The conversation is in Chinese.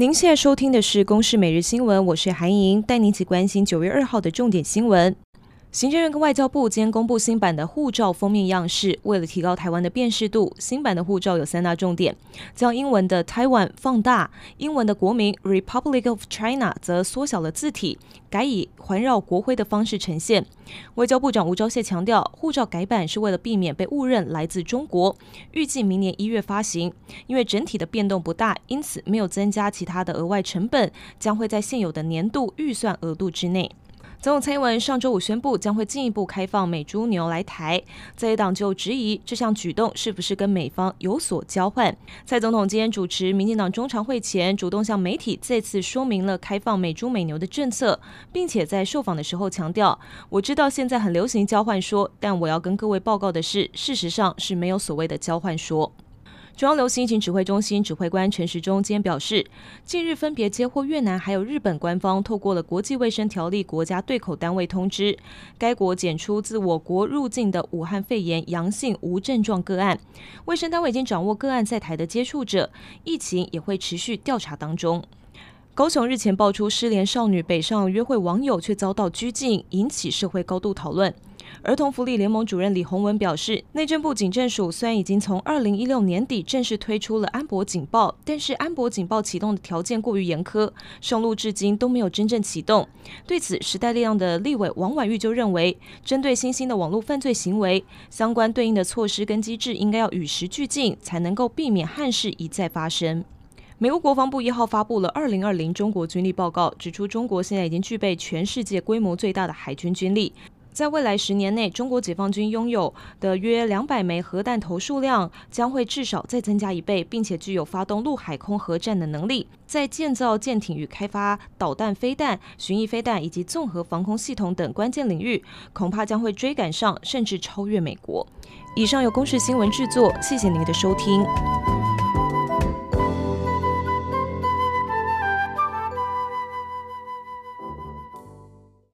您现在收听的是《公视每日新闻》，我是韩莹，带您一起关心九月二号的重点新闻。行政院跟外交部今天公布新版的护照封面样式，为了提高台湾的辨识度，新版的护照有三大重点：将英文的 Taiwan 放大，英文的国名 Republic of China 则缩小了字体，改以环绕国徽的方式呈现。外交部长吴钊燮强调，护照改版是为了避免被误认来自中国，预计明年一月发行。因为整体的变动不大，因此没有增加其他的额外成本，将会在现有的年度预算额度之内。总统蔡英文上周五宣布，将会进一步开放美猪牛来台。在野党就质疑这项举动是不是跟美方有所交换。蔡总统今天主持民进党中常会前，主动向媒体再次说明了开放美猪美牛的政策，并且在受访的时候强调：“我知道现在很流行交换说，但我要跟各位报告的是，事实上是没有所谓的交换说。”中央流行疫情指挥中心指挥官陈时中今天表示，近日分别接获越南还有日本官方透过了国际卫生条例国家对口单位通知，该国检出自我国入境的武汉肺炎阳性无症状个案，卫生单位已经掌握个案在台的接触者，疫情也会持续调查当中。高雄日前爆出失联少女北上约会网友却遭到拘禁，引起社会高度讨论。儿童福利联盟主任李洪文表示，内政部警政署虽然已经从二零一六年底正式推出了安博警报，但是安博警报启动的条件过于严苛，上路至今都没有真正启动。对此，时代力量的立委王婉玉就认为，针对新兴的网络犯罪行为，相关对应的措施跟机制应该要与时俱进，才能够避免憾事一再发生。美国国防部一号发布了二零二零中国军力报告，指出中国现在已经具备全世界规模最大的海军军力。在未来十年内，中国解放军拥有的约两百枚核弹头数量将会至少再增加一倍，并且具有发动陆海空核战的能力。在建造舰艇与开发导弹、飞弹、巡弋飞弹以及综合防空系统等关键领域，恐怕将会追赶上甚至超越美国。以上由公视新闻制作，谢谢您的收听。